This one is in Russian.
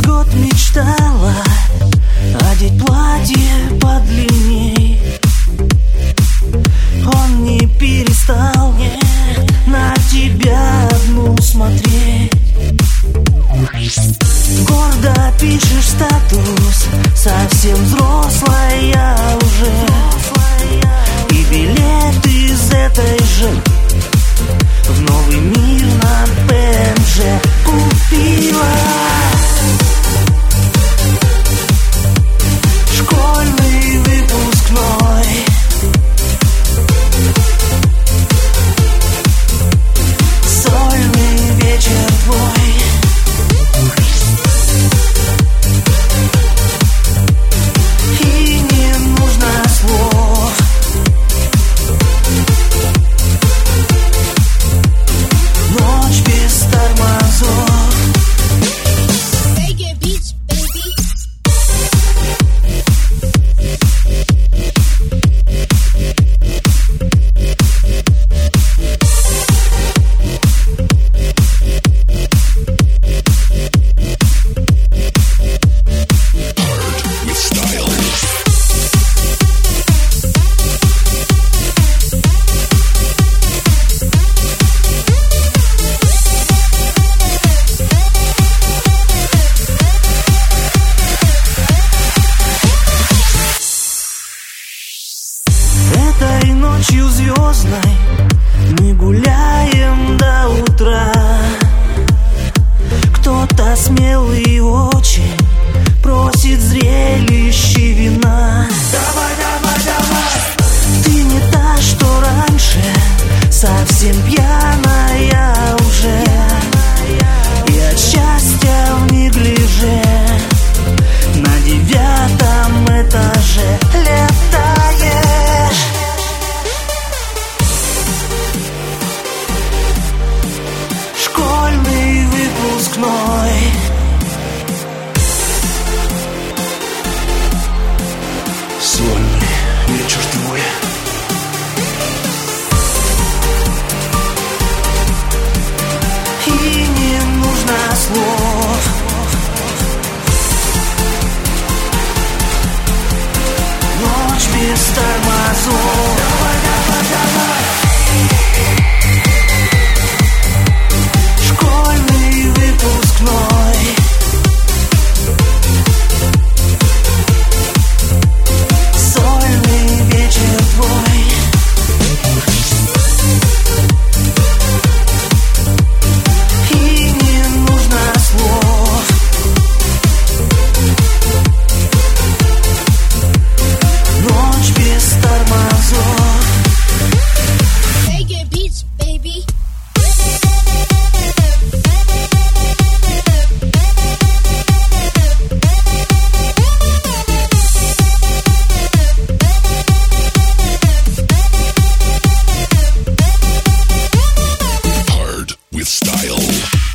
весь год мечтала Одеть платье подлинней. Он не перестал Hoffnungsgläu. Style.